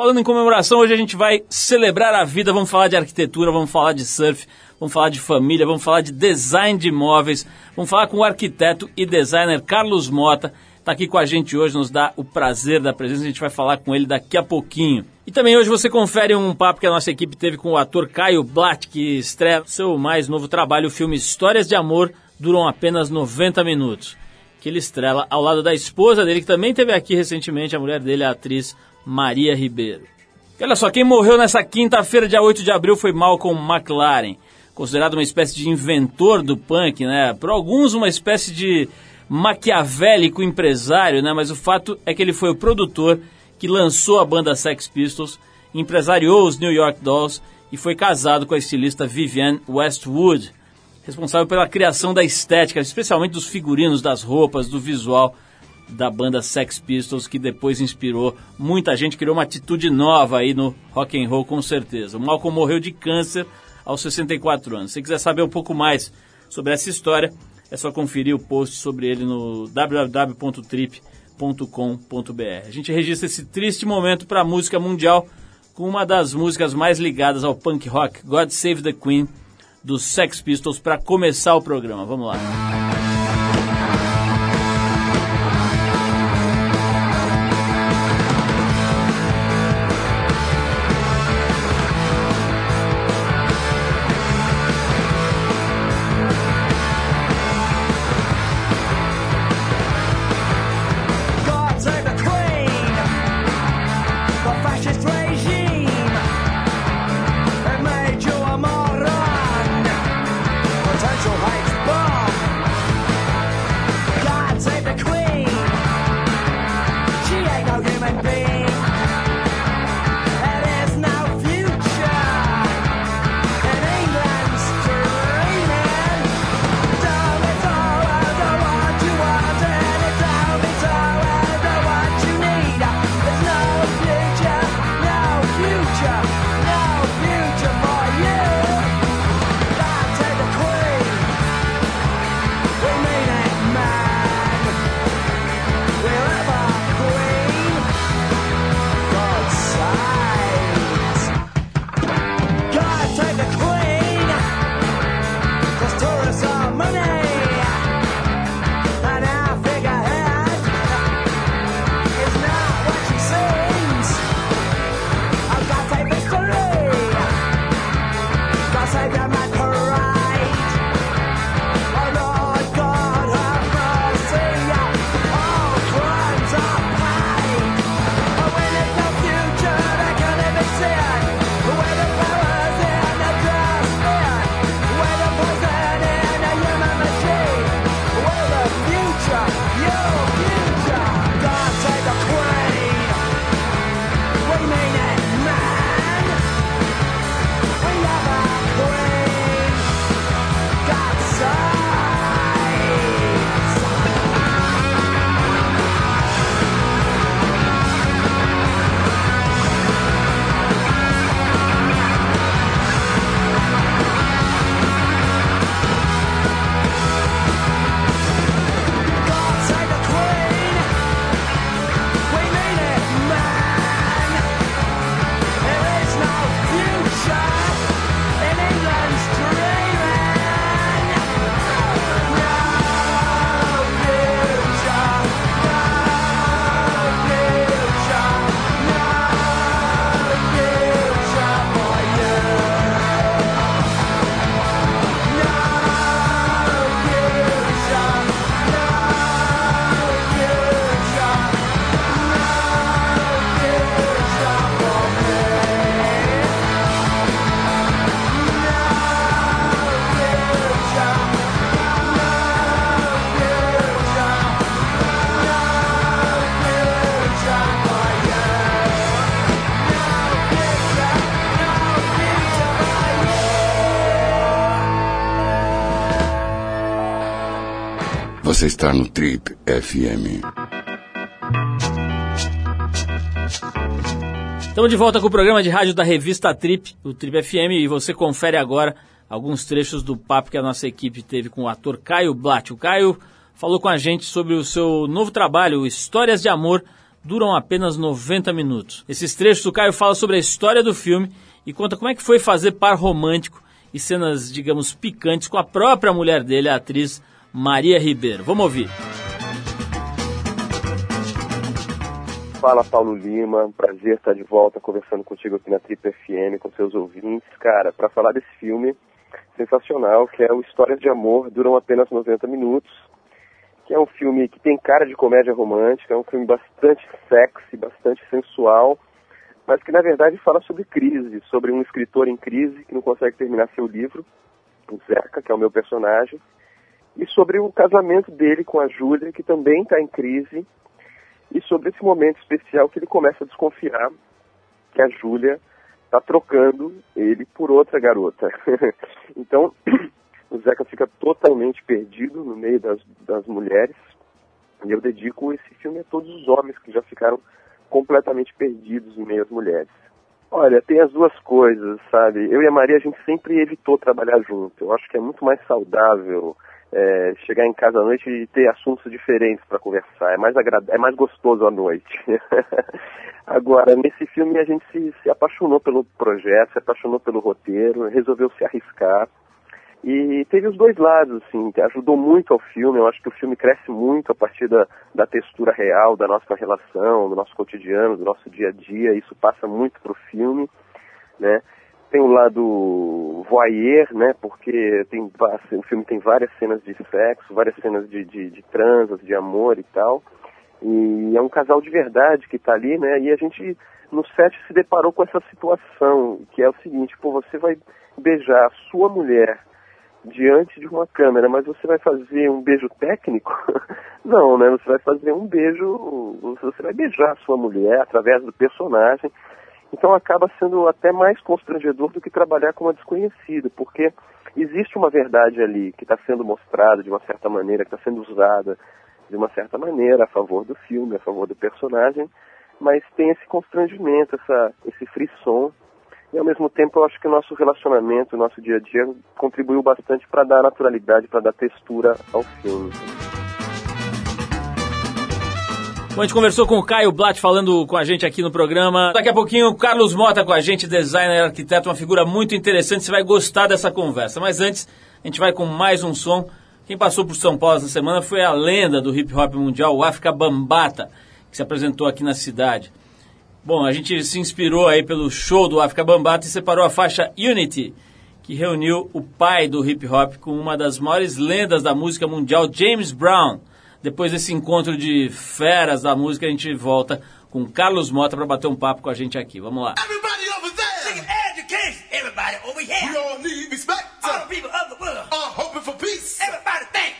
Falando em comemoração, hoje a gente vai celebrar a vida, vamos falar de arquitetura, vamos falar de surf, vamos falar de família, vamos falar de design de imóveis, vamos falar com o arquiteto e designer Carlos Mota, está aqui com a gente hoje, nos dá o prazer da presença, a gente vai falar com ele daqui a pouquinho. E também hoje você confere um papo que a nossa equipe teve com o ator Caio Blatt, que estreia seu mais novo trabalho, o filme Histórias de Amor, duram apenas 90 minutos. Que ele estrela ao lado da esposa dele, que também teve aqui recentemente, a mulher dele, a atriz Maria Ribeiro. Olha só, quem morreu nessa quinta-feira, dia 8 de abril, foi Malcolm McLaren, considerado uma espécie de inventor do punk, né? Por alguns, uma espécie de maquiavélico empresário, né? Mas o fato é que ele foi o produtor que lançou a banda Sex Pistols, empresariou os New York Dolls e foi casado com a estilista Vivienne Westwood, responsável pela criação da estética, especialmente dos figurinos, das roupas, do visual da banda Sex Pistols, que depois inspirou muita gente, criou uma atitude nova aí no rock and roll com certeza. O Malcolm morreu de câncer aos 64 anos. Se quiser saber um pouco mais sobre essa história, é só conferir o post sobre ele no www.trip.com.br. A gente registra esse triste momento para a música mundial com uma das músicas mais ligadas ao punk rock, God Save the Queen, dos Sex Pistols, para começar o programa. Vamos lá. Você está no Trip FM. Estamos de volta com o programa de rádio da revista Trip, o Trip FM, e você confere agora alguns trechos do papo que a nossa equipe teve com o ator Caio Blatt. O Caio falou com a gente sobre o seu novo trabalho, Histórias de Amor, duram apenas 90 minutos. Esses trechos o Caio fala sobre a história do filme e conta como é que foi fazer par romântico e cenas, digamos, picantes com a própria mulher dele, a atriz Maria Ribeiro. Vamos ouvir. Fala Paulo Lima, prazer estar de volta conversando contigo aqui na Trip FM com seus ouvintes. Cara, para falar desse filme sensacional, que é o Histórias de Amor, duram apenas 90 minutos, que é um filme que tem cara de comédia romântica, é um filme bastante sexy, bastante sensual, mas que na verdade fala sobre crise, sobre um escritor em crise que não consegue terminar seu livro, o Zeca, que é o meu personagem, e sobre o casamento dele com a Júlia, que também está em crise, e sobre esse momento especial que ele começa a desconfiar que a Júlia está trocando ele por outra garota. então, o Zeca fica totalmente perdido no meio das, das mulheres, e eu dedico esse filme a todos os homens que já ficaram completamente perdidos no meio das mulheres. Olha, tem as duas coisas, sabe? Eu e a Maria, a gente sempre evitou trabalhar junto. Eu acho que é muito mais saudável é, chegar em casa à noite e ter assuntos diferentes para conversar. É mais agrad... é mais gostoso à noite. Agora, nesse filme a gente se, se apaixonou pelo projeto, se apaixonou pelo roteiro, resolveu se arriscar. E teve os dois lados, assim, ajudou muito ao filme. Eu acho que o filme cresce muito a partir da, da textura real, da nossa relação, do nosso cotidiano, do nosso dia a dia. Isso passa muito pro filme, né? Tem o lado voyeur, né? Porque tem, o filme tem várias cenas de sexo, várias cenas de, de, de transas, de amor e tal. E é um casal de verdade que está ali, né? E a gente no set se deparou com essa situação, que é o seguinte, pô, você vai beijar a sua mulher diante de uma câmera, mas você vai fazer um beijo técnico? Não, né? Você vai fazer um beijo, você vai beijar a sua mulher através do personagem. Então acaba sendo até mais constrangedor do que trabalhar com uma desconhecida, porque existe uma verdade ali que está sendo mostrada de uma certa maneira, que está sendo usada de uma certa maneira a favor do filme, a favor do personagem, mas tem esse constrangimento, essa, esse frisson. E ao mesmo tempo eu acho que o nosso relacionamento, o nosso dia a dia contribuiu bastante para dar naturalidade, para dar textura ao filme. Bom, a gente conversou com o Caio Blatt falando com a gente aqui no programa. Daqui a pouquinho o Carlos Mota com a gente, designer, arquiteto, uma figura muito interessante. Você vai gostar dessa conversa. Mas antes, a gente vai com mais um som. Quem passou por São Paulo essa semana foi a lenda do hip hop mundial, o África Bambata, que se apresentou aqui na cidade. Bom, a gente se inspirou aí pelo show do África Bambata e separou a faixa Unity, que reuniu o pai do hip hop com uma das maiores lendas da música mundial, James Brown. Depois desse encontro de feras da música, a gente volta com Carlos Mota para bater um papo com a gente aqui. Vamos lá. Everybody over over We here. all need respect. All the people of the world. Are hoping for peace. Everybody think.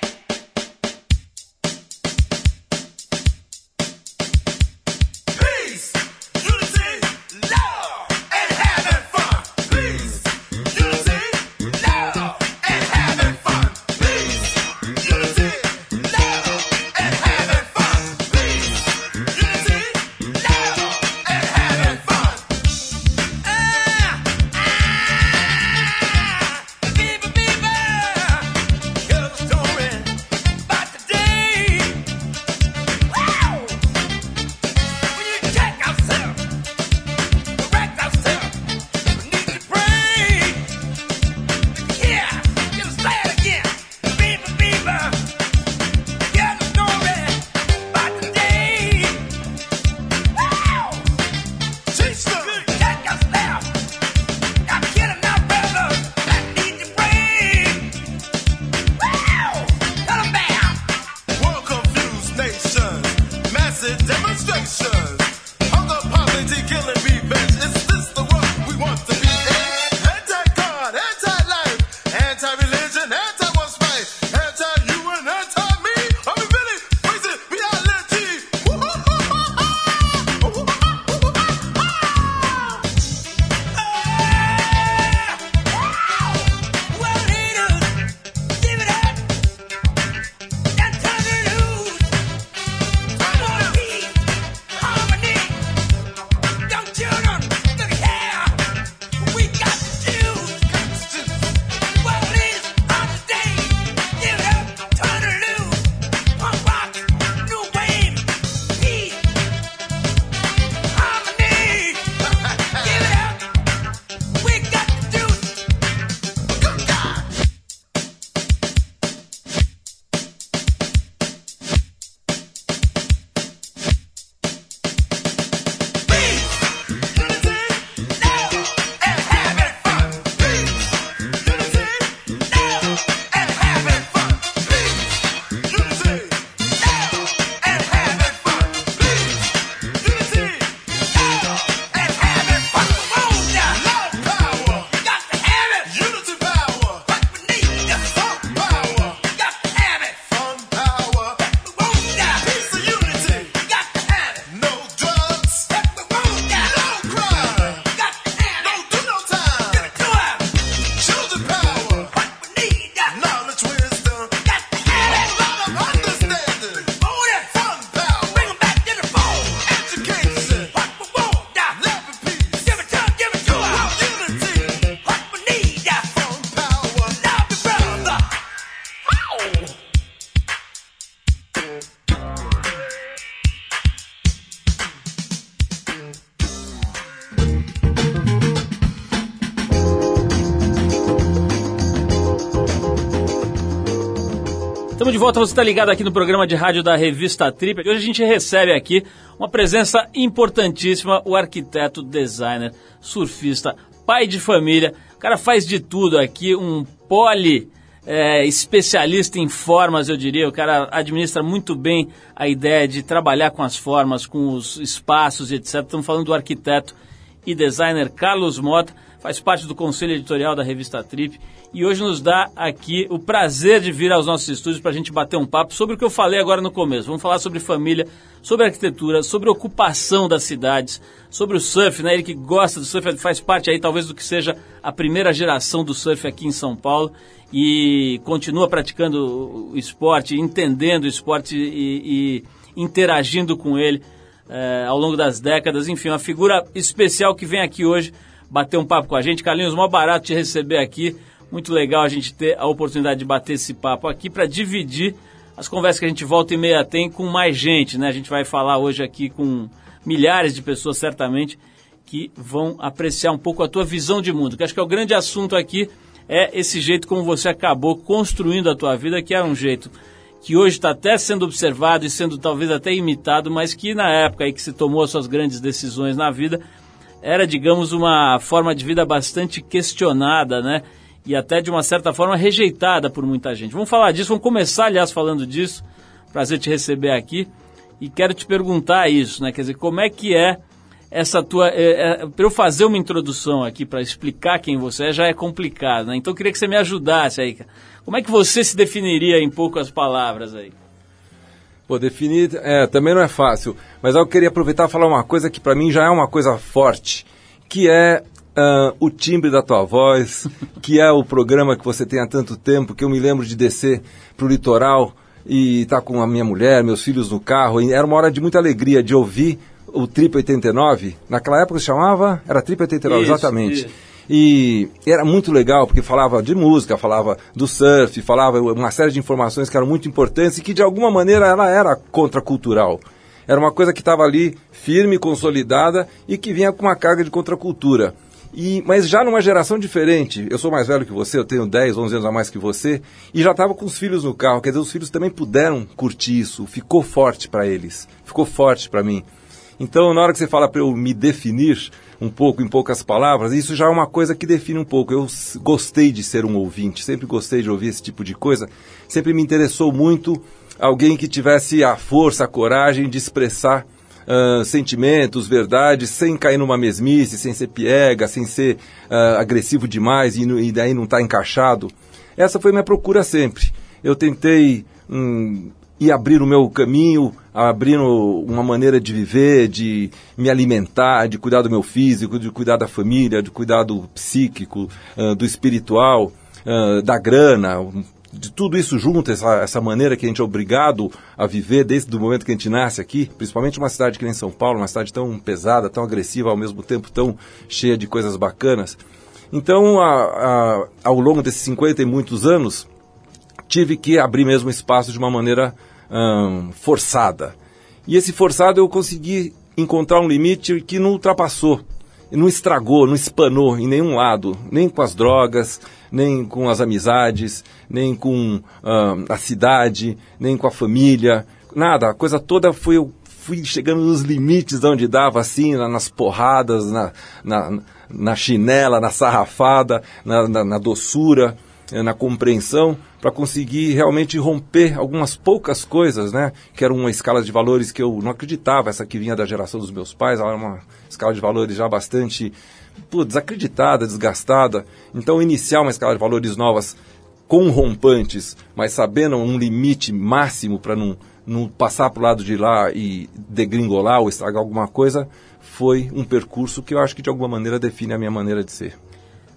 Volta, você está ligado aqui no programa de rádio da revista Trip. Hoje a gente recebe aqui uma presença importantíssima, o arquiteto, designer, surfista, pai de família. O cara faz de tudo aqui, um poli é, especialista em formas, eu diria. O cara administra muito bem a ideia de trabalhar com as formas, com os espaços etc. Estamos falando do arquiteto e designer Carlos Mota, faz parte do conselho editorial da revista Trip e hoje nos dá aqui o prazer de vir aos nossos estúdios para a gente bater um papo sobre o que eu falei agora no começo. Vamos falar sobre família, sobre arquitetura, sobre ocupação das cidades, sobre o surf, né? Ele que gosta do surf, faz parte aí talvez do que seja a primeira geração do surf aqui em São Paulo e continua praticando o esporte, entendendo o esporte e, e interagindo com ele eh, ao longo das décadas. Enfim, uma figura especial que vem aqui hoje bater um papo com a gente. Carlinhos, mó barato te receber aqui. Muito legal a gente ter a oportunidade de bater esse papo aqui para dividir as conversas que a gente volta e meia tem com mais gente, né? A gente vai falar hoje aqui com milhares de pessoas, certamente, que vão apreciar um pouco a tua visão de mundo. Que acho que é o grande assunto aqui é esse jeito como você acabou construindo a tua vida, que era um jeito que hoje está até sendo observado e sendo talvez até imitado, mas que na época aí que se tomou as suas grandes decisões na vida, era, digamos, uma forma de vida bastante questionada, né? E até de uma certa forma rejeitada por muita gente. Vamos falar disso, vamos começar, aliás, falando disso. Prazer te receber aqui. E quero te perguntar isso, né? Quer dizer, como é que é essa tua. É, é, para eu fazer uma introdução aqui, para explicar quem você é, já é complicado, né? Então eu queria que você me ajudasse aí. Como é que você se definiria em poucas palavras aí? Pô, definir é, também não é fácil, mas eu queria aproveitar e falar uma coisa que para mim já é uma coisa forte, que é ah, o timbre da tua voz, que é o programa que você tem há tanto tempo, que eu me lembro de descer pro litoral e estar com a minha mulher, meus filhos no carro, e era uma hora de muita alegria de ouvir o Trip 89, naquela época se chamava, era Trip 89, Isso, exatamente. isso. E era muito legal, porque falava de música, falava do surf, falava uma série de informações que eram muito importantes e que de alguma maneira ela era contracultural. Era uma coisa que estava ali firme, consolidada e que vinha com uma carga de contracultura. E, mas já numa geração diferente, eu sou mais velho que você, eu tenho 10, 11 anos a mais que você, e já estava com os filhos no carro, quer dizer, os filhos também puderam curtir isso, ficou forte para eles, ficou forte para mim. Então, na hora que você fala para eu me definir um pouco, em poucas palavras, isso já é uma coisa que define um pouco. Eu gostei de ser um ouvinte, sempre gostei de ouvir esse tipo de coisa, sempre me interessou muito alguém que tivesse a força, a coragem de expressar ah, sentimentos, verdades, sem cair numa mesmice, sem ser piega, sem ser ah, agressivo demais e, e daí não estar encaixado. Essa foi minha procura sempre. Eu tentei hum, ir abrir o meu caminho, abrindo uma maneira de viver, de me alimentar, de cuidar do meu físico, de cuidar da família, de cuidar do psíquico, ah, do espiritual, ah, da grana, de tudo isso junto, essa, essa maneira que a gente é obrigado a viver desde o momento que a gente nasce aqui, principalmente uma cidade que nem São Paulo, uma cidade tão pesada, tão agressiva, ao mesmo tempo tão cheia de coisas bacanas. Então, a- a- ao longo desses 50 e muitos anos, tive que abrir mesmo espaço de uma maneira ahn, forçada. E esse forçado eu consegui encontrar um limite que não ultrapassou, não estragou, não espanou em nenhum lado, nem com as drogas, nem com as amizades, nem com ahn, a cidade, nem com a família, nada. A coisa toda foi eu fui chegando nos limites de onde dava, assim, na- nas porradas, na, na, na chinela, na sarrafada, na, na, na doçura na compreensão para conseguir realmente romper algumas poucas coisas, né? Que era uma escala de valores que eu não acreditava, essa que vinha da geração dos meus pais, ela era uma escala de valores já bastante pô, desacreditada, desgastada. Então, iniciar uma escala de valores novas com rompantes, mas sabendo um limite máximo para não, não passar para o lado de lá e degringolar ou estragar alguma coisa, foi um percurso que eu acho que de alguma maneira define a minha maneira de ser.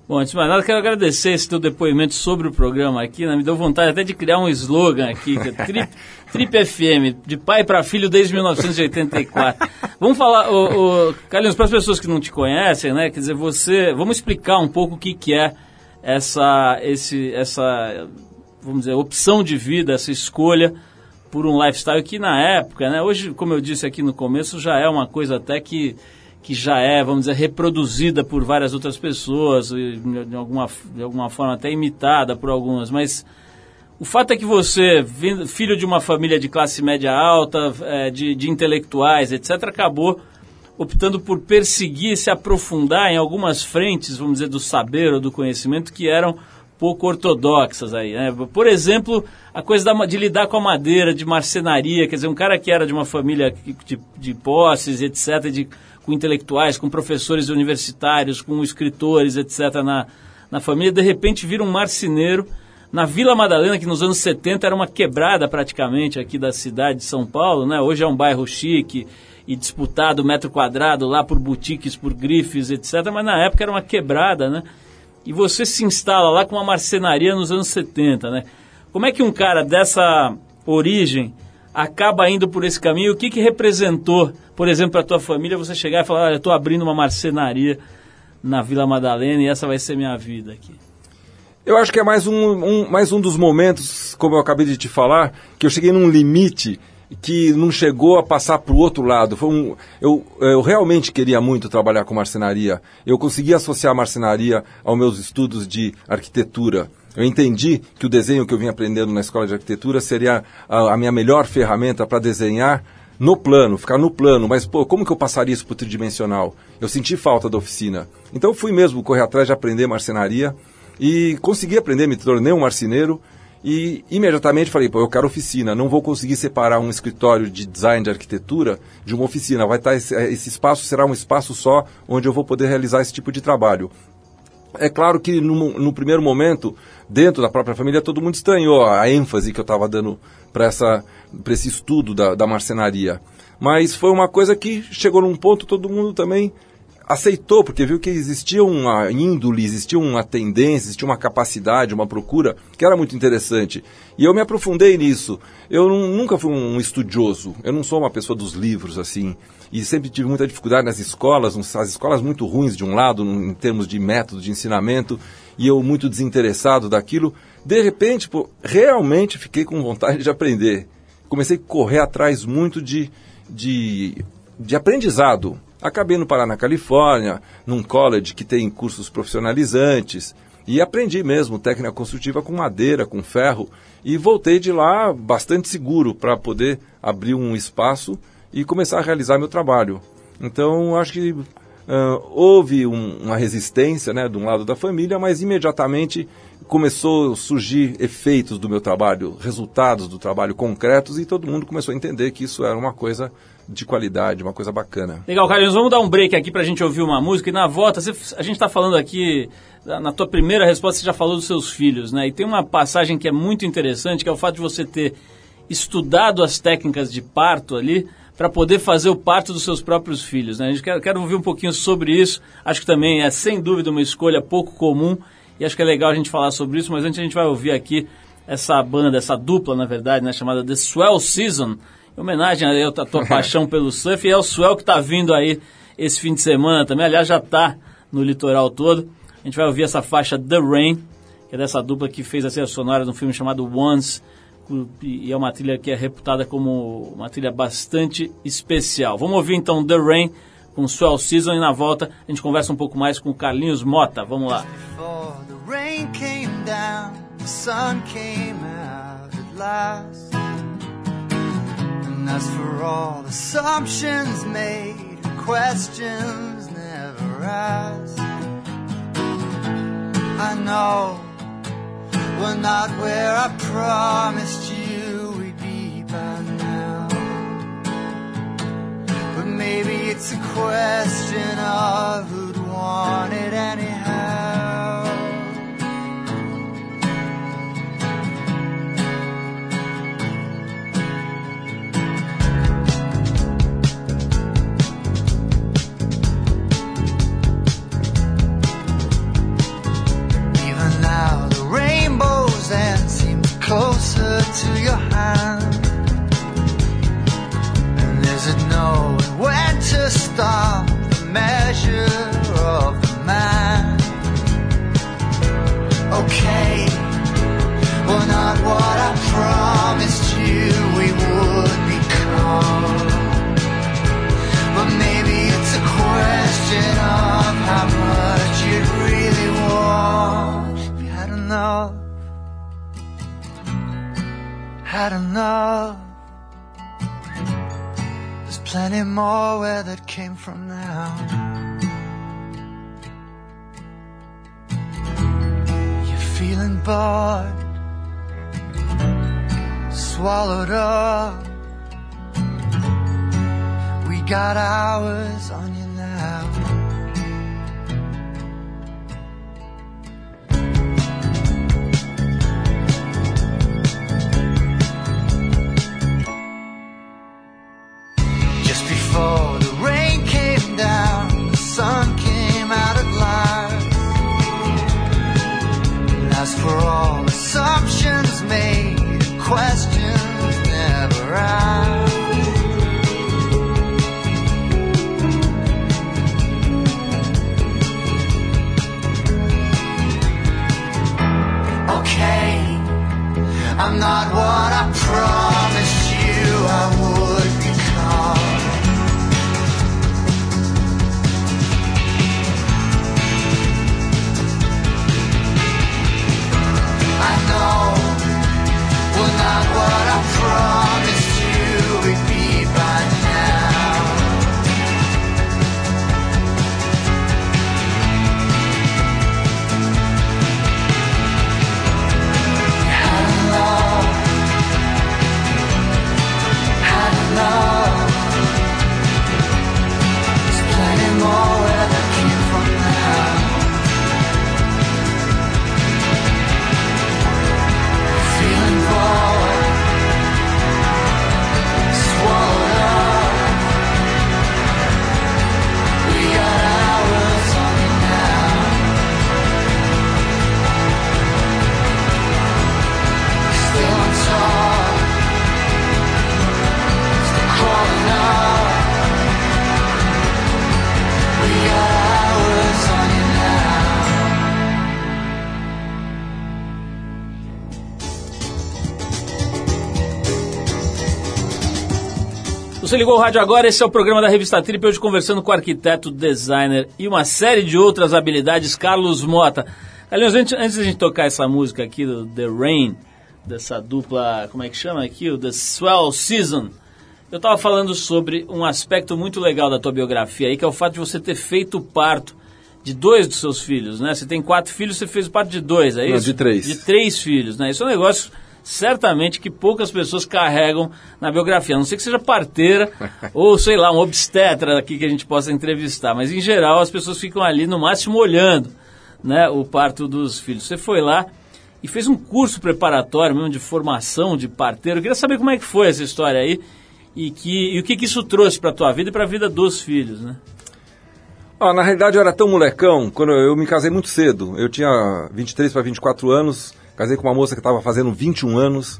Bom, antes de mais nada, quero agradecer esse teu depoimento sobre o programa aqui, né? Me deu vontade até de criar um slogan aqui, que é Trip, Trip FM, de pai para filho desde 1984. Vamos falar, o, o, Carlinhos, para as pessoas que não te conhecem, né? Quer dizer, você, vamos explicar um pouco o que, que é essa, esse, essa, vamos dizer, opção de vida, essa escolha por um lifestyle que na época, né? Hoje, como eu disse aqui no começo, já é uma coisa até que que já é, vamos dizer, reproduzida por várias outras pessoas, de alguma, de alguma forma até imitada por algumas, mas O fato é que você, filho de uma família de classe média alta, é, de, de intelectuais, etc., acabou optando por perseguir, se aprofundar em algumas frentes, vamos dizer, do saber ou do conhecimento que eram pouco ortodoxas aí. Né? Por exemplo, a coisa de lidar com a madeira, de marcenaria, quer dizer, um cara que era de uma família de, de posses, etc., de, com intelectuais, com professores universitários, com escritores, etc., na, na família, de repente vira um marceneiro na Vila Madalena, que nos anos 70 era uma quebrada praticamente aqui da cidade de São Paulo, né? Hoje é um bairro chique e disputado metro quadrado lá por boutiques, por grifes, etc. Mas na época era uma quebrada, né? E você se instala lá com uma marcenaria nos anos 70, né? Como é que um cara dessa origem acaba indo por esse caminho? O que, que representou, por exemplo, para a tua família você chegar e falar, olha, eu estou abrindo uma marcenaria na Vila Madalena e essa vai ser minha vida aqui? Eu acho que é mais um, um- mais um dos momentos, como eu acabei de te falar, que eu cheguei num limite que não chegou a passar para o outro lado. Foi um, eu, eu realmente queria muito trabalhar com marcenaria. Eu consegui associar a marcenaria aos meus estudos de arquitetura. Eu entendi que o desenho que eu vim aprendendo na escola de arquitetura seria a, a minha melhor ferramenta para desenhar no plano, ficar no plano, mas pô, como que eu passaria isso para o tridimensional? Eu senti falta da oficina. Então fui mesmo correr atrás de aprender marcenaria e consegui aprender, me tornei um marceneiro e imediatamente falei, pô, eu quero oficina, não vou conseguir separar um escritório de design de arquitetura de uma oficina, vai estar esse, esse espaço será um espaço só onde eu vou poder realizar esse tipo de trabalho. É claro que no, no primeiro momento, dentro da própria família, todo mundo estranhou a ênfase que eu estava dando para esse estudo da, da marcenaria. Mas foi uma coisa que chegou num ponto, todo mundo também aceitou, porque viu que existia uma índole, existia uma tendência, existia uma capacidade, uma procura, que era muito interessante. E eu me aprofundei nisso. Eu nu- nunca fui um estudioso, eu não sou uma pessoa dos livros, assim, e sempre tive muita dificuldade nas escolas, as escolas muito ruins de um lado, em termos de método de ensinamento, e eu muito desinteressado daquilo. De repente, pô, realmente fiquei com vontade de aprender. Comecei a correr atrás muito de, de, de aprendizado. Acabei no Paraná, Califórnia, num college que tem cursos profissionalizantes, e aprendi mesmo técnica construtiva com madeira, com ferro, e voltei de lá bastante seguro para poder abrir um espaço e começar a realizar meu trabalho. Então, acho que ah, houve um- uma resistência né, de um lado da família, mas imediatamente começou a surgir efeitos do meu trabalho, resultados do trabalho concretos, e todo mundo começou a entender que isso era uma coisa de qualidade, uma coisa bacana. Legal, Carlinhos, vamos dar um break aqui pra gente ouvir uma música e na volta, você- a gente tá falando aqui, na tua primeira resposta você já falou dos seus filhos, né? E tem uma passagem que é muito interessante, que é o fato de você ter estudado as técnicas de parto ali para poder fazer o parto dos seus próprios filhos, né? A gente quer, quero ouvir um pouquinho sobre isso, acho que também é sem dúvida uma escolha pouco comum. E acho que é legal a gente falar sobre isso, mas antes a gente vai ouvir aqui essa banda, essa dupla, na verdade, né, chamada The Swell Season, em homenagem a tua paixão pelo surf, e é o Swell que está vindo aí esse fim de semana também, aliás, já está no litoral todo. A gente vai ouvir essa faixa The Rain, que é dessa dupla que fez a trilha sonora de um filme chamado Once, e é uma trilha que é reputada como uma trilha bastante especial. Vamos ouvir então The Rain com Swell Season e na volta a gente conversa um pouco mais com o Carlinhos Mota. Vamos lá. Before we're not where I promised you we'd be by now. But maybe it's a question of who'd want it anyhow. to your hand. And is it knowing when to stop the measure of the man? Okay, well, not what I promised. Had enough. There's plenty more where that came from now. You're feeling bored, swallowed up. We got hours on you before Você ligou o rádio agora, esse é o programa da Revista Trip, hoje conversando com o arquiteto, designer e uma série de outras habilidades, Carlos Mota. Aliás, antes, antes da gente tocar essa música aqui do The Rain, dessa dupla, como é que chama aqui? O The Swell Season. Eu estava falando sobre um aspecto muito legal da tua biografia aí, que é o fato de você ter feito o parto de dois dos seus filhos, né? Você tem quatro filhos, você fez o parto de dois, é Não, isso? de três. De três filhos, né? Isso é um negócio certamente que poucas pessoas carregam na biografia. A não sei que seja parteira ou, sei lá, um obstetra aqui que a gente possa entrevistar. Mas, em geral, as pessoas ficam ali, no máximo, olhando né, o parto dos filhos. Você foi lá e fez um curso preparatório mesmo de formação de parteiro. Eu queria saber como é que foi essa história aí e, que, e o que, que isso trouxe para a tua vida e para a vida dos filhos, né? Ó, na realidade eu era tão molecão, quando eu me casei muito cedo. Eu tinha 23 para 24 anos, casei com uma moça que estava fazendo 21 anos.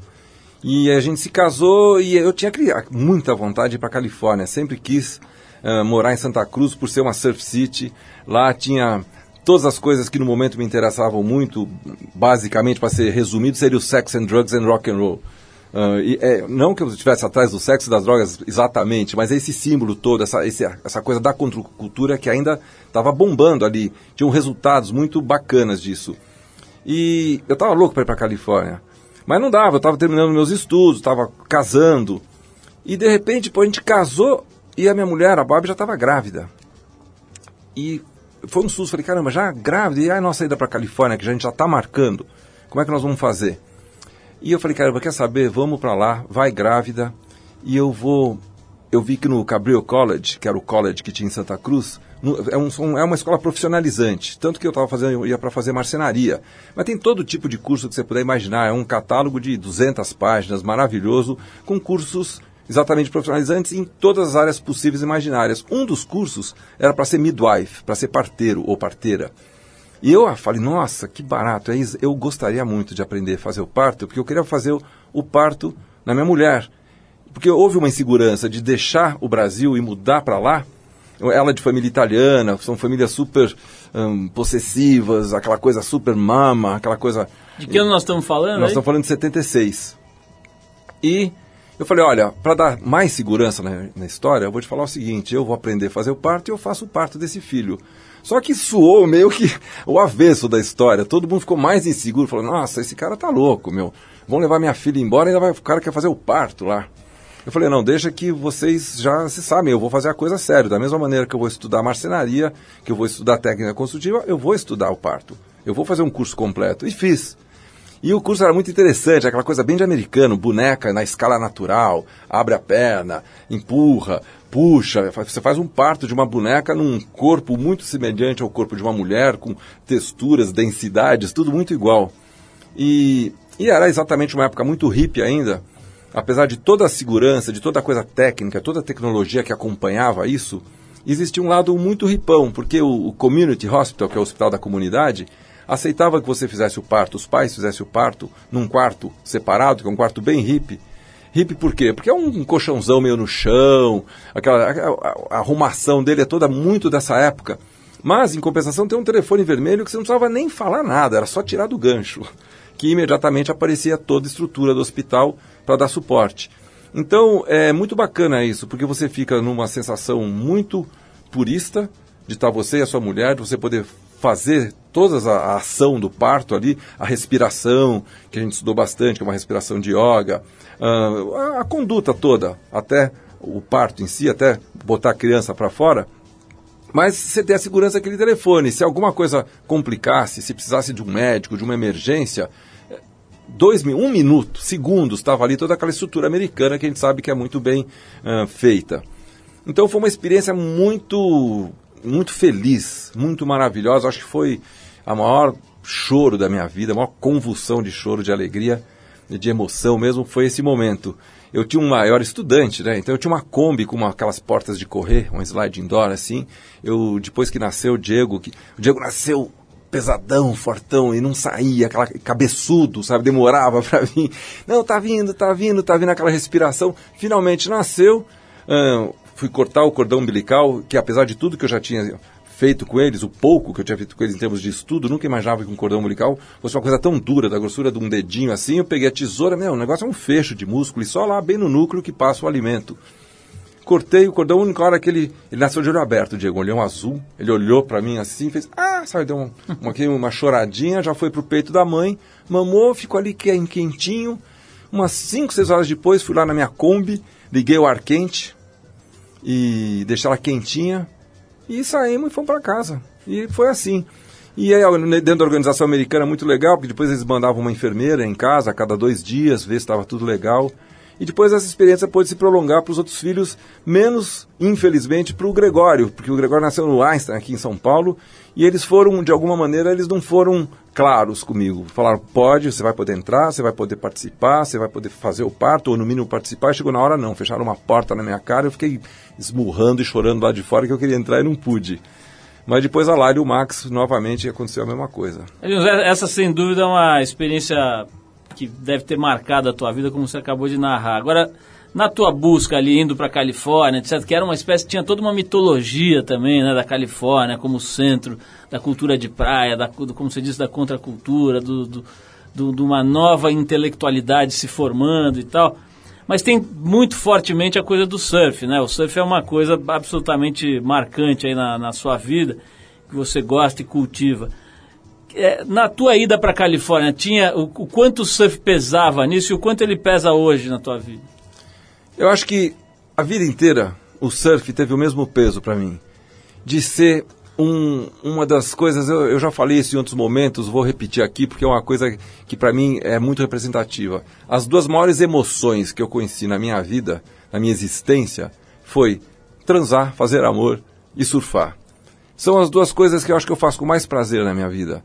E a gente se casou e eu tinha muita vontade para Califórnia. Sempre quis ah, morar em Santa Cruz por ser uma surf city. Lá tinha todas as coisas que no momento me interessavam muito. Basicamente, para ser resumido, seria o sex and drugs and rock and roll. Ah, e, é, não que eu estivesse atrás do sexo e das drogas exatamente, mas esse símbolo todo, essa, esse- essa coisa da contracultura que ainda estava bombando ali. Tinham resultados muito bacanas disso. E eu estava louco para ir para Califórnia. Mas não dava, eu estava terminando meus estudos, estava casando. E de repente, pô, a gente casou e a minha mulher, a Bob, já estava grávida. E foi um susto, falei, caramba, já grávida? E a nossa ida para Califórnia, que a gente já está marcando, como é que nós vamos fazer? E eu falei, caramba, quer saber? Vamos para lá, vai grávida, e eu vou. Eu vi que no Cabrillo College, que era o college que tinha em Santa Cruz, é, um- é uma escola profissionalizante. Tanto que eu estava fazendo, eu ia para fazer marcenaria. Mas tem todo tipo de curso que você puder imaginar. É um catálogo de 200 páginas, maravilhoso, com cursos exatamente profissionalizantes em todas as áreas possíveis e imaginárias. Um dos cursos era para ser midwife, para ser parteiro ou parteira. E eu ah, falei, nossa, que barato. é. Eu gostaria muito de aprender a fazer o parto, porque eu queria fazer o parto na minha mulher. Porque houve uma insegurança de deixar o Brasil e mudar para lá. Ela é de família italiana, são famílias super hum, possessivas, aquela coisa super mama, aquela coisa. De que ano nós estamos falando? Nós aí? estamos falando de 76. E eu falei, olha, para dar mais segurança na, na história, eu vou te falar o seguinte, eu vou aprender a fazer o parto e eu faço o parto desse filho. Só que soou meio que o avesso da história. Todo mundo ficou mais inseguro, falou, nossa, esse cara tá louco, meu. vão levar minha filha embora e ainda vai, o cara quer fazer o parto lá. Eu falei, não, deixa que vocês já se sabem, eu vou fazer a coisa sério. Da mesma maneira que eu vou estudar marcenaria, que eu vou estudar técnica construtiva, eu vou estudar o parto. Eu vou fazer um curso completo. E fiz. E o curso era muito interessante, aquela coisa bem de americano, boneca na escala natural, abre a perna, empurra, puxa, você faz um parto de uma boneca num corpo muito semelhante ao corpo de uma mulher, com texturas, densidades, tudo muito igual. E, e era exatamente uma época muito hippie ainda, apesar de toda a segurança, de toda a coisa técnica, toda a tecnologia que acompanhava isso, existia um lado muito ripão, porque o, o Community Hospital, que é o hospital da comunidade, aceitava que você fizesse o parto, os pais fizessem o parto num quarto separado, que é um quarto bem hippie. Hippie por quê? Porque é um colchãozão meio no chão, aquela, a, a- a arrumação dele é toda muito dessa época. Mas, em compensação, tem um telefone vermelho que você não precisava nem falar nada, era só tirar do gancho, que imediatamente aparecia toda a estrutura do hospital para dar suporte. Então, é muito bacana isso, porque você fica numa sensação muito purista de estar você e a sua mulher, de você poder fazer toda a ação do parto ali, a respiração, que a gente estudou bastante, que é uma respiração de yoga, ah, a, a conduta toda, até o parto em si, até botar a criança para fora, mas você tem a segurança daquele telefone. Se alguma coisa complicasse, se precisasse de um médico, de uma emergência, dois, um minuto, segundos, estava ali toda aquela estrutura americana que a gente sabe que é muito bem ah, feita. Então foi uma experiência muito, muito feliz, muito maravilhosa. Acho que foi a maior choro da minha vida, a maior convulsão de choro, de alegria, de emoção mesmo, foi esse momento. Eu tinha um maior estudante, né? Então eu tinha uma Kombi com uma, aquelas portas de correr, um sliding door assim. Eu depois que nasceu o Diego, que o Diego nasceu pesadão, fortão, e não saía, aquela cabeçudo, sabe? Demorava para vir. Não, tá vindo, tá vindo, tá vindo aquela respiração. Finalmente nasceu. ahn, fui cortar o cordão umbilical, que apesar de tudo que eu já tinha feito com eles, o pouco que eu tinha feito com eles em termos de estudo, nunca imaginava que um cordão umbilical fosse uma coisa tão dura, da grossura de um dedinho assim. Eu peguei a tesoura, meu, o negócio é um fecho de músculo e só lá bem no núcleo que passa o alimento. Cortei o cordão, a única hora que ele. Ele nasceu de olho aberto, Diego, olhão azul. Ele olhou pra mim assim, fez. Ah, sabe, deu um- uma, aqui uma choradinha, já foi pro peito da mãe, mamou, ficou ali quen- quentinho. Umas 5, 6 horas depois, fui lá na minha Kombi, liguei o ar quente e deixei ela quentinha. E saímos e fomos para casa. E foi assim. E aí, dentro da organização americana, muito legal, porque depois eles mandavam uma enfermeira em casa a cada dois dias, ver se estava tudo legal. E depois essa experiência pôde se prolongar para os outros filhos, menos, infelizmente, para o Gregório, porque o Gregório nasceu no Einstein, aqui em São Paulo, e eles foram, de alguma maneira, eles não foram claros comigo. Falaram, pode, você vai poder entrar, você vai poder participar, você vai poder fazer o parto, ou no mínimo participar. E chegou na hora, não. Fecharam uma porta na minha cara, eu fiquei esmurrando e chorando lá de fora que eu queria entrar e não pude. Mas depois a Lari e o Max, novamente, aconteceu a mesma coisa. Essa, sem dúvida, é uma experiência que deve ter marcado a tua vida, como você acabou de narrar. Agora, na tua busca ali, indo para Califórnia, etc., que era uma espécie, tinha toda uma mitologia também, né, da Califórnia, como centro da cultura de praia, da, do, como você disse, da contracultura, do, do, do, de uma nova intelectualidade se formando e tal. Mas tem muito fortemente a coisa do surf, né? O surf é uma coisa absolutamente marcante aí na, na sua vida, que você gosta e cultiva. É, na tua ida para Califórnia, tinha o, o quanto o surf pesava nisso e o quanto ele pesa hoje na tua vida? Eu acho que a vida inteira o surf teve o mesmo peso para mim. De ser um, uma das coisas, eu, eu já falei isso em outros momentos, vou repetir aqui porque é uma coisa que para mim é muito representativa. As duas maiores emoções que eu conheci na minha vida, na minha existência, foi transar, fazer amor e surfar. São as duas coisas que eu acho que eu faço com mais prazer na minha vida.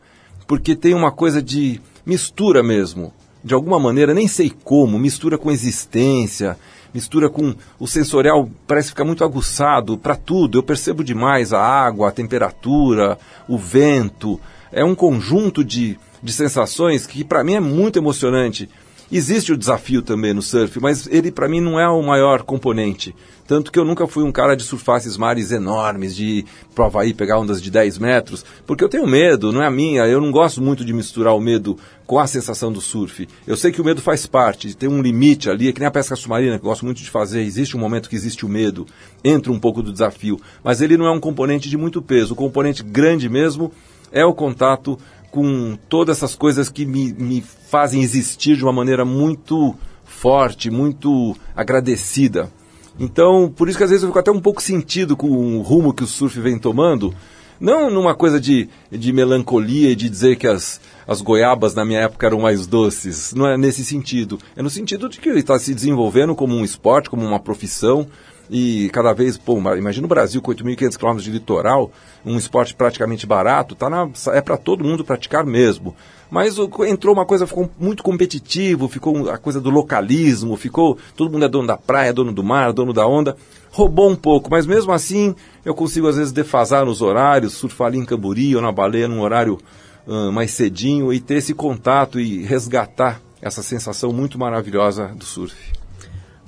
Porque tem uma coisa de mistura mesmo. De alguma maneira, nem sei como, mistura com existência, mistura com o sensorial, parece ficar muito aguçado para tudo. Eu percebo demais a água, a temperatura, o vento. É um conjunto de, de sensações que para mim é muito emocionante. Existe o desafio também no surf, mas ele para mim não é o maior componente. Tanto que eu nunca fui um cara de surfar esses mares enormes, de ir pro Havaí pegar ondas de 10 metros, porque eu tenho medo, não é a minha. Eu não gosto muito de misturar o medo com a sensação do surf. Eu sei que o medo faz parte, tem um limite ali, é que nem a pesca submarina, que eu gosto muito de fazer. Existe um momento que existe o medo, entra um pouco do desafio, mas ele não é um componente de muito peso. O componente grande mesmo é o contato com todas essas coisas que me, me fazem existir de uma maneira muito forte, muito agradecida. Então, por isso que às vezes eu fico até um pouco sentido com o rumo que o surf vem tomando, não numa coisa de, de melancolia e de dizer que as, as goiabas na minha época eram mais doces, não é nesse sentido. É no sentido de que ele está se desenvolvendo como um esporte, como uma profissão, e cada vez, pô, imagina o Brasil com 8.500 quilômetros de litoral, um esporte praticamente barato, tá na, é para todo mundo praticar mesmo. Mas o- entrou uma coisa, ficou muito competitivo, ficou a coisa do localismo, ficou, todo mundo é dono da praia, dono do mar, dono da onda, roubou um pouco, mas mesmo assim eu consigo às vezes defasar nos horários, surfar ali em Camburi ou na baleia num horário mais cedinho e ter esse contato e resgatar essa sensação muito maravilhosa do surf.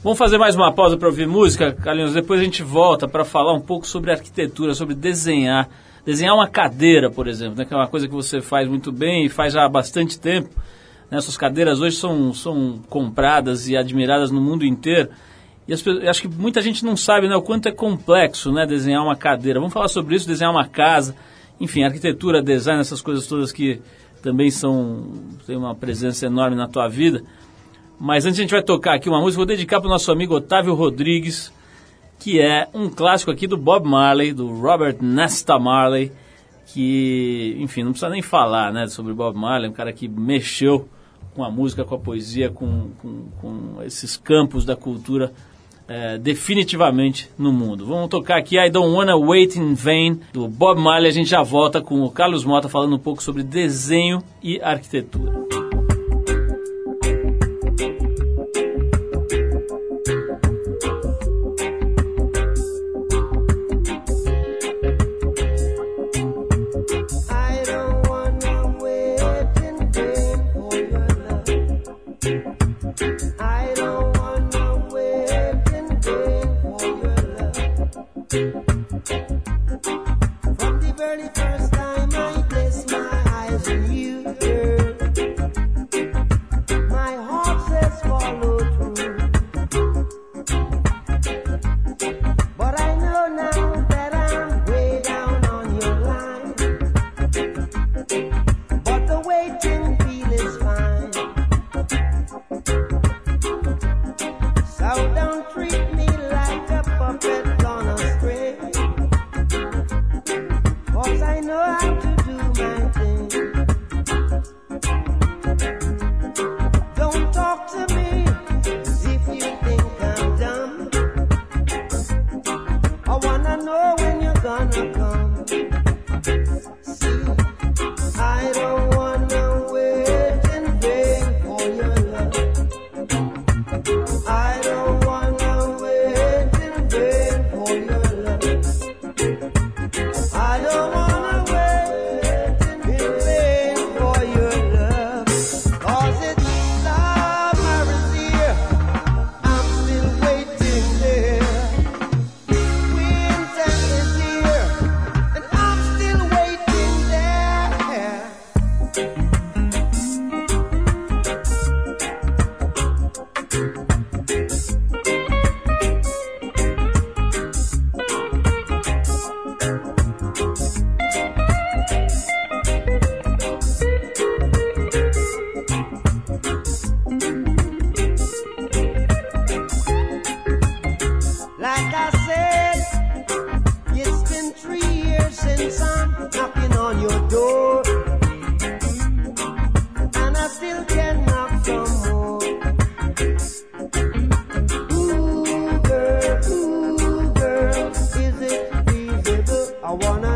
Vamos fazer mais uma pausa para ouvir música, Carlinhos. Depois a gente volta para falar um pouco sobre arquitetura, sobre desenhar. Desenhar uma cadeira, por exemplo, né, que é uma coisa que você faz muito bem e faz há bastante tempo. Né, cadeiras hoje são, são compradas e admiradas no mundo inteiro. E as acho que muita gente não sabe né, o quanto é complexo né, desenhar uma cadeira. Vamos falar sobre isso, desenhar uma casa. Enfim, arquitetura, design, essas coisas todas que também são têm uma presença enorme na tua vida. Mas antes a gente vai tocar aqui uma música, vou dedicar para o nosso amigo Otávio Rodrigues, que é um clássico aqui do Bob Marley, do Robert Nesta Marley, que, enfim, não precisa nem falar né, sobre Bob Marley, um cara que mexeu com a música, com a poesia, com, com, com esses campos da cultura eh, definitivamente no mundo. Vamos tocar aqui I Don't Wanna Wait in Vain, do Bob Marley, a gente já volta com o Carlos Mota falando um pouco sobre desenho e arquitetura. I wanna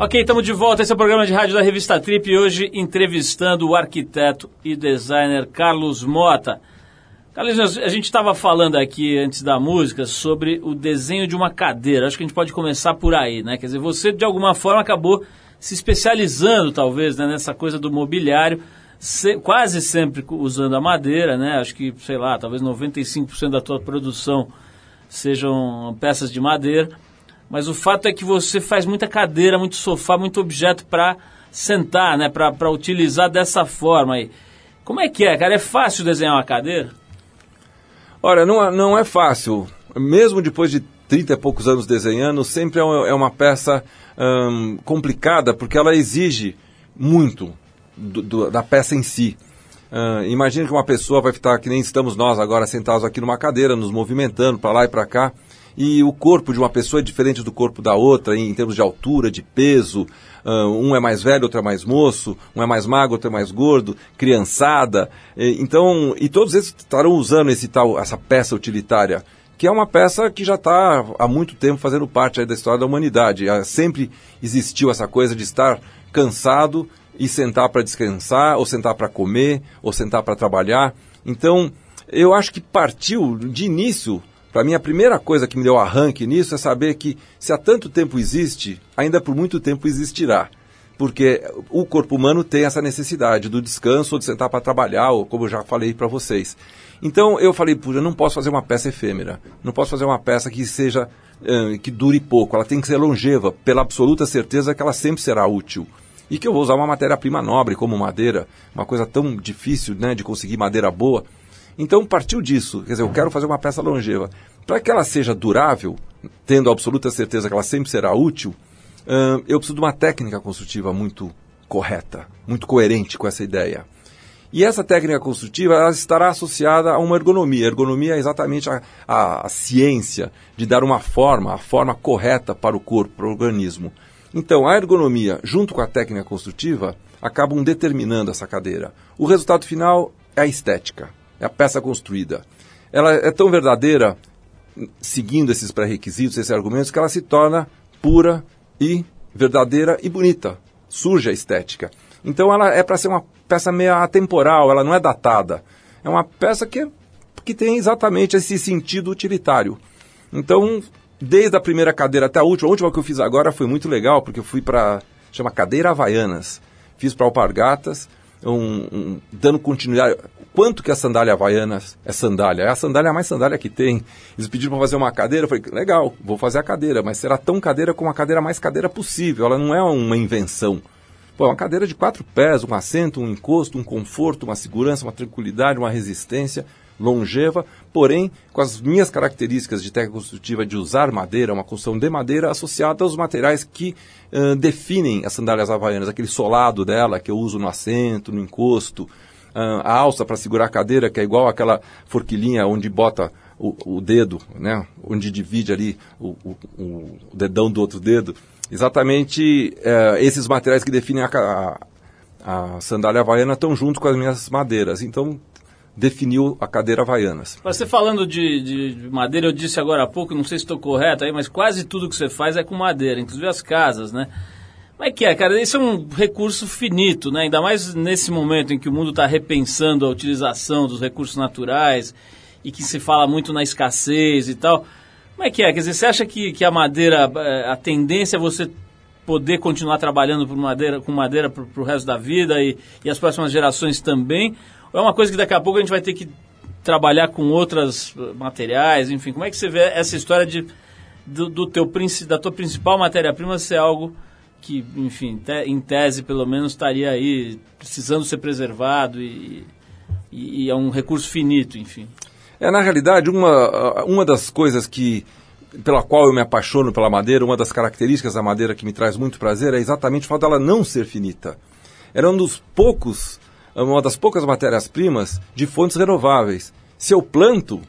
Ok, estamos de volta. Esse é o programa de rádio da revista Trip hoje entrevistando o arquiteto e designer Carlos Mota. Carlos, a gente estava falando aqui antes da música sobre o desenho de uma cadeira. Acho que a gente pode começar por aí, né? Quer dizer, você de alguma forma acabou se especializando, talvez, né, nessa coisa do mobiliário, se- quase sempre usando a madeira, né? Acho que, sei lá, talvez 95% da tua produção sejam peças de madeira. Mas o fato é que você faz muita cadeira, muito sofá, muito objeto para sentar, né? Para utilizar dessa forma aí. Como é que é, cara? É fácil desenhar uma cadeira? Olha, não, é- não é fácil. Mesmo depois de 30 e poucos anos desenhando, sempre é uma, é uma peça hum, complicada, porque ela exige muito do- do- da peça em si. Ah, imagine que uma pessoa vai estar, que nem estamos nós agora, sentados aqui numa cadeira, nos movimentando para lá e para cá, e o corpo de uma pessoa é diferente do corpo da outra, em, termos de altura, de peso. Ah, um é mais velho, outro é mais moço, um é mais magro, outro é mais gordo, criançada. Então, e todos eles estarão usando esse tal, essa peça utilitária, que é uma peça que já está há muito tempo fazendo parte da história da humanidade. Ah, Sempre existiu essa coisa de estar cansado e sentar para descansar, ou sentar para comer, ou sentar para trabalhar. Então, eu acho que partiu de início, para mim a primeira coisa que me deu arranque nisso é saber que se há tanto tempo existe, ainda por muito tempo existirá. Porque o corpo humano tem essa necessidade do descanso, ou de sentar para trabalhar, ou como eu já falei para vocês. Então eu falei, puxa, eu não posso fazer uma peça efêmera, não posso fazer uma peça que seja, que dure pouco, ela tem que ser longeva, pela absoluta certeza que ela sempre será útil e que eu vou usar uma matéria-prima nobre como madeira, uma coisa tão difícil né, de conseguir madeira boa. Então partiu disso, quer dizer, eu quero fazer uma peça longeva. Para que ela seja durável, tendo a absoluta certeza que ela sempre será útil, eu preciso de uma técnica construtiva muito correta, muito coerente com essa ideia. E essa técnica construtiva ela estará associada a uma ergonomia. A ergonomia é exatamente a, a- a ciência de dar uma forma, a forma correta para o corpo, para o organismo. Então, a ergonomia, junto com a técnica construtiva, acabam determinando essa cadeira. O resultado final é a estética, é a peça construída. Ela é tão verdadeira, seguindo esses pré-requisitos, esses argumentos, que ela se torna pura e verdadeira e bonita. Surge a estética. Então ela é para ser uma peça meio atemporal, ela não é datada. É uma peça que, é- que tem exatamente esse sentido utilitário. Então, desde a primeira cadeira até a última, a última que eu fiz agora foi muito legal, porque eu fui para, chama Cadeira Havaianas. Fiz para Alpargatas, um, um- dando continuidade. Quanto que a sandália Havaianas é sandália? É a sandália mais sandália que tem. Eles pediram para fazer uma cadeira, eu falei, legal, vou fazer a cadeira, mas será tão cadeira como a cadeira mais cadeira possível. Ela não é uma invenção. Pô, é uma cadeira de quatro pés, um assento, um encosto, um conforto, uma segurança, uma tranquilidade, uma resistência longeva, porém com as minhas características de técnica construtiva de usar madeira, uma construção de madeira associada aos materiais que ãh, definem as sandálias havaianas, aquele solado dela que eu uso no assento, no encosto, ãh, a alça para segurar a cadeira, que é igual aquela forquilhinha onde bota o, o dedo, né, onde divide ali o, o- o dedão do outro dedo. Exatamente eh, esses materiais que definem a, a, a sandália havaiana estão junto com as minhas madeiras. Então, definiu a cadeira havaianas. Você falando de, de- de madeira, eu disse agora há pouco, não sei se estou correto aí, mas quase tudo que você faz é com madeira, inclusive as casas, né? Como é que é, cara? Isso é um recurso finito, né? Ainda mais nesse momento em que o mundo está repensando a utilização dos recursos naturais e que se fala muito na escassez e tal. Como é que é? Quer dizer, você acha que, que a madeira, eh, a tendência é você poder continuar trabalhando madeira, com madeira para o resto da vida e, e as próximas gerações também? É uma coisa que daqui a pouco a gente vai ter que trabalhar com outros materiais, enfim, como é que você vê essa história de do, do teu da tua principal matéria-prima ser algo que, enfim, te- em tese pelo menos estaria aí precisando ser preservado e, e, e é um recurso finito, enfim. É, na realidade, uma, uma das coisas que pela qual eu me apaixono pela madeira, uma das características da madeira que me traz muito prazer é exatamente o fato dela não ser finita. Era um dos poucos, uma das poucas matérias-primas de fontes renováveis. Se eu planto,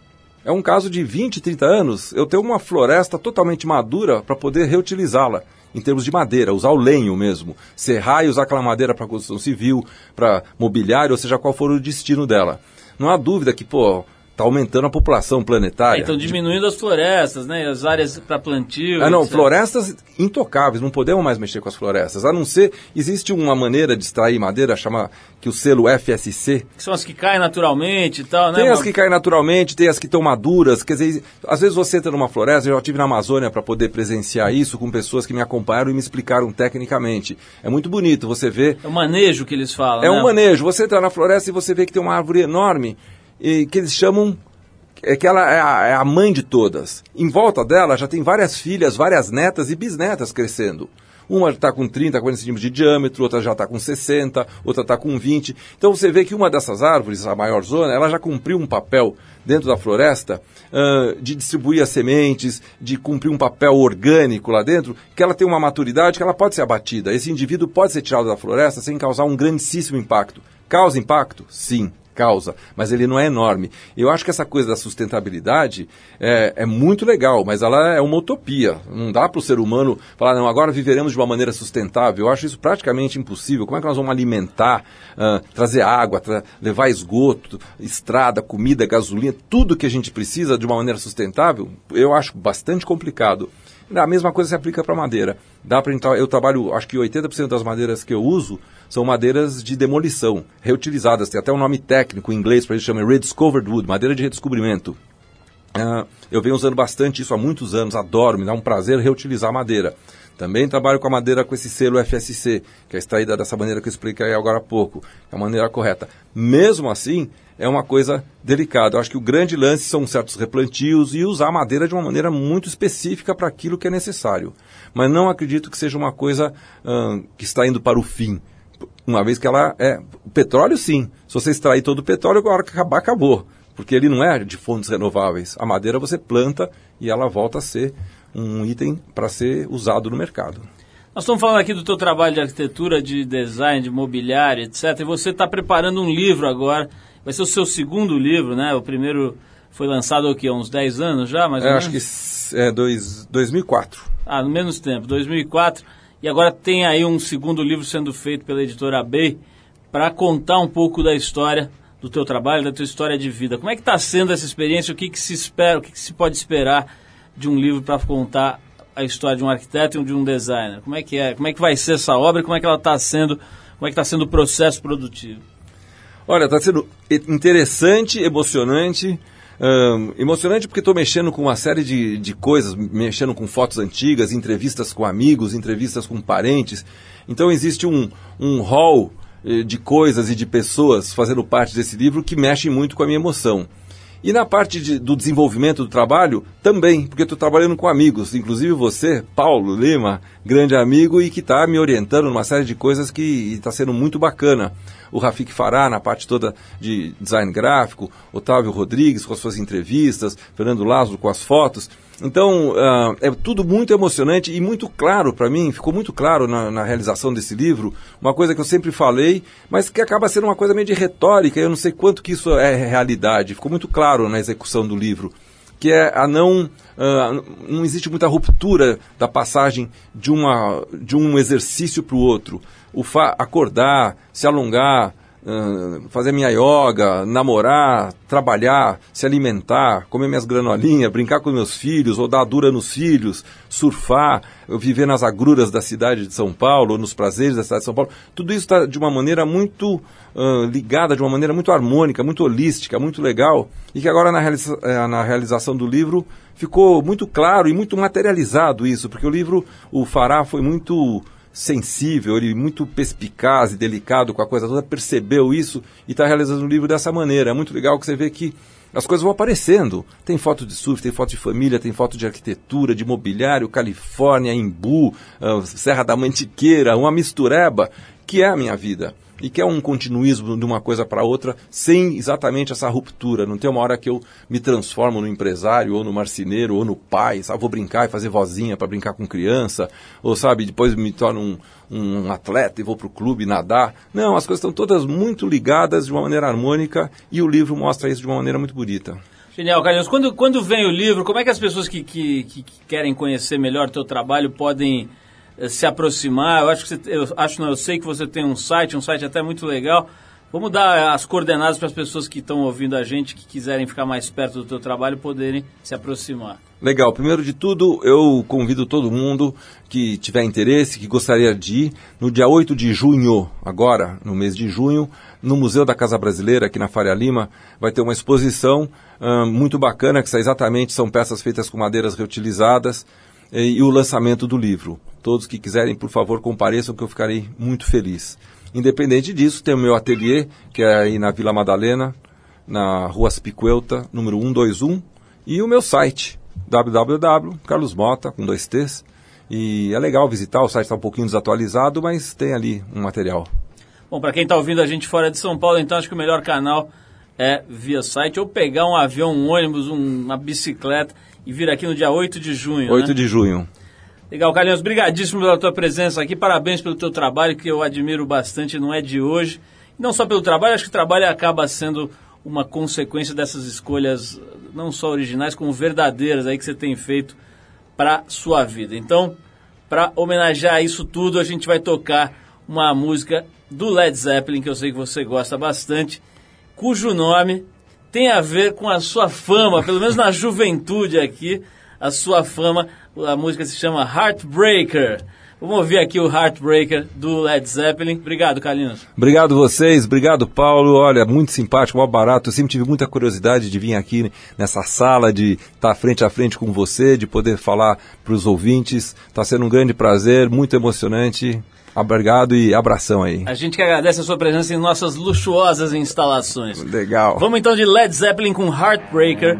é um caso de 20, 30 anos, eu tenho uma floresta totalmente madura para poder reutilizá-la. em termos de madeira, usar o lenho mesmo, serrar e usar aquela madeira para construção civil, para mobiliário, ou seja, qual for o destino dela. Não há dúvida que, pô, está aumentando a população planetária. Então diminuindo as florestas, né? As áreas para plantio. Ah, não, etc. florestas intocáveis, não podemos mais mexer com as florestas. A não ser, existe uma maneira de extrair madeira, chama que o selo FSC. Que são as que caem naturalmente e tal, né? Tem as que caem naturalmente, tem as que estão maduras. Quer dizer, às vezes você entra numa floresta, eu já estive na Amazônia para poder presenciar isso com pessoas que me acompanharam e me explicaram tecnicamente. É muito bonito você ver É o manejo que eles falam. é né? um manejo. Você entra na floresta e você vê que tem uma árvore enorme e que eles chamam é que ela é a, é a mãe de todas. Em volta dela já tem várias filhas, várias netas e bisnetas crescendo. Uma está com 30, 40 centímetros de diâmetro, outra já está com 60, outra está com 20. Então você vê que uma dessas árvores, a maior zona, ela já cumpriu um papel dentro da floresta ãh, de distribuir as sementes, de cumprir um papel orgânico lá dentro, que ela tem uma maturidade que ela pode ser abatida. Esse indivíduo pode ser tirado da floresta sem causar um grandíssimo impacto. Causa impacto? Sim causa, mas ele não é enorme. Eu acho que essa coisa da sustentabilidade é, é muito legal, mas ela é uma utopia. Não dá para o ser humano falar, não, agora viveremos de uma maneira sustentável. Eu acho isso praticamente impossível. Como é que nós vamos alimentar, ah, trazer água, tra- levar esgoto, estrada, comida, gasolina, tudo que a gente precisa de uma maneira sustentável? Eu acho bastante complicado. A mesma coisa se aplica para madeira. Dá para eu trabalho, acho que 80% das madeiras que eu uso são madeiras de demolição, reutilizadas. Tem até um nome técnico em inglês para isso, chama rediscovered wood, madeira de redescobrimento. Ah, eu venho usando bastante isso há muitos anos, adoro, me dá um prazer reutilizar madeira. Também trabalho com a madeira com esse selo FSC, que é extraída dessa maneira que eu expliquei agora há pouco, é a maneira correta. Mesmo assim, é uma coisa delicada. Eu acho que o grande lance são certos replantios e usar a madeira de uma maneira muito específica para aquilo que é necessário. Mas não acredito que seja uma coisa ah, que está indo para o fim. Uma vez que ela é. O petróleo, sim. Se você extrair todo o petróleo, a hora que acabar, acabou. Porque ele não é de fontes renováveis. A madeira você planta e ela volta a ser um item para ser usado no mercado. Nós estamos falando aqui do teu trabalho de arquitetura, de design, de mobiliário, etc. E você está preparando um livro agora. Vai ser o seu segundo livro, né? O primeiro foi lançado há uns 10 anos já, mais ou Eu menos? acho que é dois, 2004. Ah, no menos tempo, 2004. E agora tem aí um segundo livro sendo feito pela editora Bay para contar um pouco da história do teu trabalho, da tua história de vida. Como é que está sendo essa experiência? O que, que se espera, o que, que se pode esperar de um livro para contar a história de um arquiteto e de um designer? Como é que é? Como é que vai ser essa obra? e Como é que ela está sendo? Como é que está sendo o processo produtivo? Olha, está sendo interessante, emocionante. Ahn, emocionante porque estou mexendo com uma série de, de coisas, mexendo com fotos antigas, entrevistas com amigos, entrevistas com parentes. Então existe um, um hall eh, de coisas e de pessoas fazendo parte desse livro que mexe muito com a minha emoção. E na parte de- do desenvolvimento do trabalho, também, porque estou trabalhando com amigos, inclusive você, Paulo Lima, grande amigo e que está me orientando numa série de coisas que está sendo muito bacana. O Rafik Fará na parte toda de design gráfico, Otávio Rodrigues com as suas entrevistas, Fernando Lázaro com as fotos. Então, ah, é tudo muito emocionante e muito claro para mim, ficou muito claro na, na realização desse livro, uma coisa que eu sempre falei, mas que acaba sendo uma coisa meio de retórica, eu não sei quanto que isso é realidade, ficou muito claro na execução do livro, que é a não, ah, não existe muita ruptura da passagem de, uma, de um exercício para o outro. O acordar, se alongar, fazer minha yoga, namorar, trabalhar, se alimentar, comer minhas granolinhas, brincar com meus filhos, ou dar dura nos filhos, surfar, viver nas agruras da cidade de São Paulo, ou nos prazeres da cidade de São Paulo, tudo isso está de uma maneira muito ah, ligada, de uma maneira muito harmônica, muito holística, muito legal, e que agora na, realiza eh, na realização do livro ficou muito claro e muito materializado isso, porque o livro, o Fará, foi muito sensível, ele muito perspicaz e delicado com a coisa toda, percebeu isso e está realizando o livro dessa maneira. É muito legal que você vê que as coisas vão aparecendo. Tem foto de surf, tem foto de família, tem foto de arquitetura, de mobiliário, Califórnia, Imbu, ah, Serra da Mantiqueira, uma mistureba, que é a minha vida. E que é um continuismo de uma coisa para outra, sem exatamente essa ruptura. Não tem uma hora que eu me transformo no empresário, ou no marceneiro, ou no pai, sabe? Vou brincar e fazer vozinha para brincar com criança, ou sabe, depois me torno um, um atleta e vou para o clube nadar. Não, as coisas estão todas muito ligadas de uma maneira harmônica e o livro mostra isso de uma maneira muito bonita. Genial, Carlinhos. Quando, quando vem o livro, como é que as pessoas que, que, que querem conhecer melhor o teu trabalho podem se aproximar. Eu acho que você, eu acho, eu sei que você tem um site, um site até muito legal. Vamos dar as coordenadas para as pessoas que estão ouvindo a gente, que quiserem ficar mais perto do teu trabalho, poderem se aproximar. Legal. Primeiro de tudo, eu convido todo mundo que tiver interesse, que gostaria de ir, no dia 8 de junho, agora, no mês de junho, no Museu da Casa Brasileira, aqui na Faria Lima, vai ter uma exposição ah, muito bacana, que exatamente são peças feitas com madeiras reutilizadas, e, e o lançamento do livro. Todos que quiserem, por favor, compareçam, que eu ficarei muito feliz. Independente disso, tem o meu ateliê, que é aí na Vila Madalena, na Rua Spicuelta, número 121, e o meu site, www.carlosmota, com dois T's. E é legal visitar, o site está um pouquinho desatualizado, mas tem ali um material. Bom, para quem está ouvindo a gente fora de São Paulo, então acho que o melhor canal é via site ou pegar um avião, um ônibus, um- uma bicicleta e vir aqui no dia 8 de junho. 8 né? de junho. Legal, Carlinhos, brigadíssimo pela tua presença aqui, parabéns pelo teu trabalho, que eu admiro bastante, não é de hoje. Não só pelo trabalho, acho que o trabalho acaba sendo uma consequência dessas escolhas, não só originais, como verdadeiras aí que você tem feito para sua vida. Então, para homenagear isso tudo, a gente vai tocar uma música do Led Zeppelin, que eu sei que você gosta bastante, cujo nome tem a ver com a sua fama, pelo menos na juventude aqui, a sua fama. A música se chama Heartbreaker. Vamos ouvir aqui o Heartbreaker do Led Zeppelin. Obrigado, Carlinhos. Obrigado vocês, obrigado Paulo. Olha, muito simpático, mó barato. Eu sempre tive muita curiosidade de vir aqui nessa sala, de estar frente a frente com você, de poder falar para os ouvintes. Está sendo um grande prazer, muito emocionante. Obrigado e abração aí. A gente que agradece a sua presença em nossas luxuosas instalações. Legal. Vamos então de Led Zeppelin com Heartbreaker.